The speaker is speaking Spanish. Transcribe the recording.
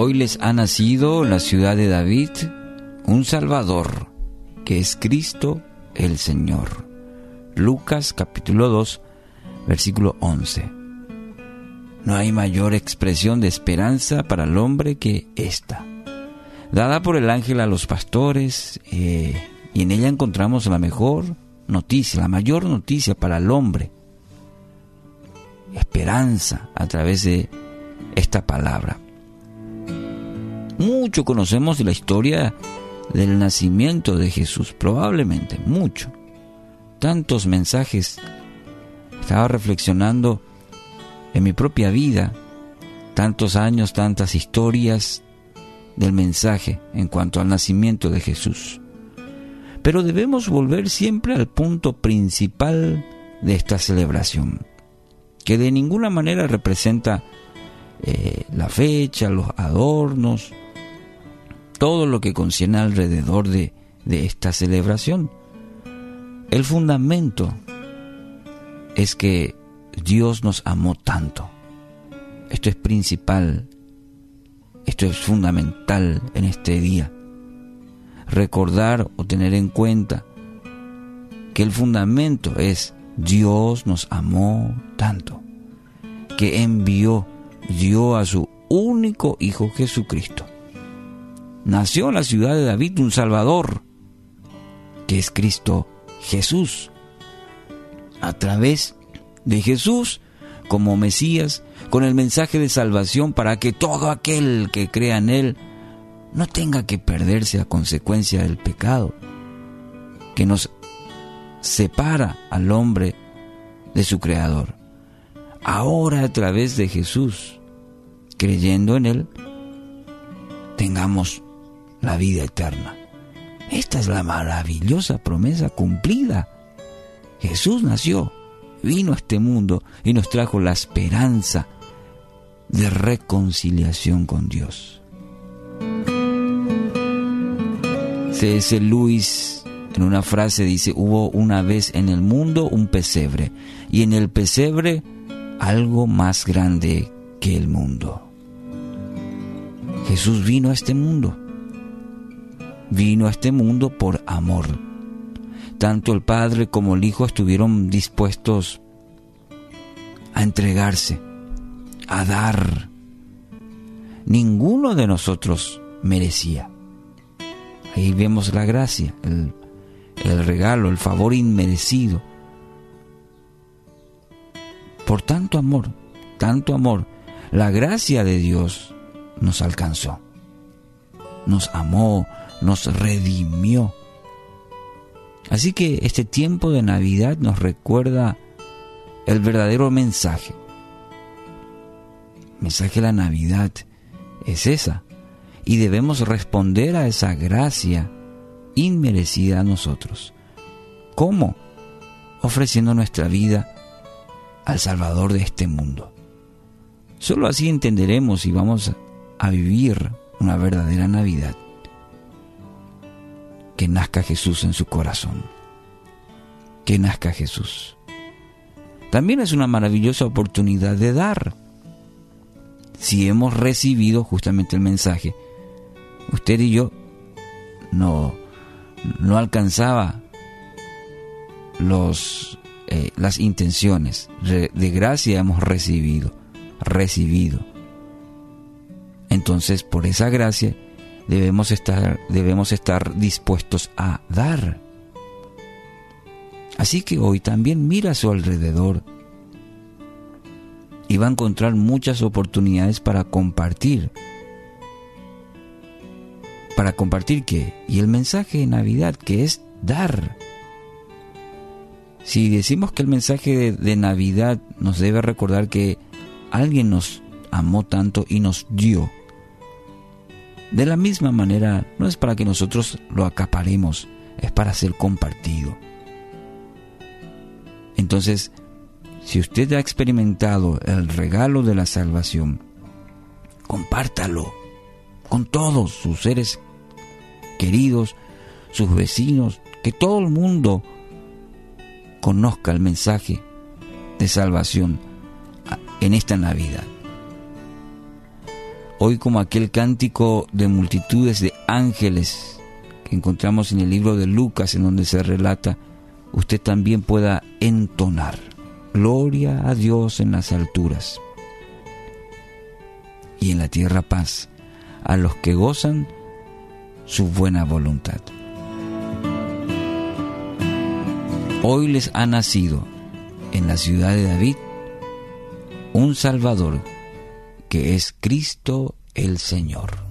Hoy les ha nacido en la ciudad de David un Salvador, que es Cristo el Señor. Lucas capítulo 2, versículo 11. No hay mayor expresión de esperanza para el hombre que esta, dada por el ángel a los pastores, eh, y en ella encontramos la mejor noticia, la mayor noticia para el hombre. Esperanza a través de esta palabra. Mucho conocemos la historia del nacimiento de Jesús, probablemente, mucho. Tantos mensajes. Estaba reflexionando en mi propia vida, tantos años, tantas historias del mensaje en cuanto al nacimiento de Jesús. Pero debemos volver siempre al punto principal de esta celebración, que de ninguna manera representa eh, la fecha, los adornos, todo lo que concierne alrededor de, de esta celebración. El fundamento es que Dios nos amó tanto. Esto es principal, esto es fundamental en este día. Recordar o tener en cuenta que el fundamento es Dios nos amó tanto, que envió, dio a su único Hijo Jesucristo nació en la ciudad de David un Salvador, que es Cristo Jesús. A través de Jesús, como Mesías, con el mensaje de salvación para que todo aquel que crea en Él no tenga que perderse a consecuencia del pecado, que nos separa al hombre de su Creador. Ahora a través de Jesús, creyendo en Él, tengamos la vida eterna. Esta es la maravillosa promesa cumplida. Jesús nació, vino a este mundo y nos trajo la esperanza de reconciliación con Dios. C.S. Luis en una frase dice, hubo una vez en el mundo un pesebre y en el pesebre algo más grande que el mundo. Jesús vino a este mundo vino a este mundo por amor. Tanto el Padre como el Hijo estuvieron dispuestos a entregarse, a dar. Ninguno de nosotros merecía. Ahí vemos la gracia, el, el regalo, el favor inmerecido. Por tanto amor, tanto amor, la gracia de Dios nos alcanzó. Nos amó, nos redimió. Así que este tiempo de Navidad nos recuerda el verdadero mensaje. El mensaje de la Navidad es esa. Y debemos responder a esa gracia inmerecida a nosotros. ¿Cómo? Ofreciendo nuestra vida al Salvador de este mundo. Solo así entenderemos y vamos a vivir una verdadera Navidad que nazca Jesús en su corazón. Que nazca Jesús. También es una maravillosa oportunidad de dar. Si hemos recibido justamente el mensaje, usted y yo no, no alcanzaba los, eh, las intenciones. De gracia hemos recibido, recibido. Entonces, por esa gracia, debemos estar, debemos estar dispuestos a dar. Así que hoy también mira a su alrededor y va a encontrar muchas oportunidades para compartir. ¿Para compartir qué? Y el mensaje de Navidad, que es dar. Si decimos que el mensaje de, de Navidad nos debe recordar que alguien nos amó tanto y nos dio, de la misma manera, no es para que nosotros lo acaparemos, es para ser compartido. Entonces, si usted ha experimentado el regalo de la salvación, compártalo con todos sus seres queridos, sus vecinos, que todo el mundo conozca el mensaje de salvación en esta Navidad. Hoy como aquel cántico de multitudes de ángeles que encontramos en el libro de Lucas en donde se relata, usted también pueda entonar. Gloria a Dios en las alturas y en la tierra paz a los que gozan su buena voluntad. Hoy les ha nacido en la ciudad de David un Salvador que es Cristo el Señor.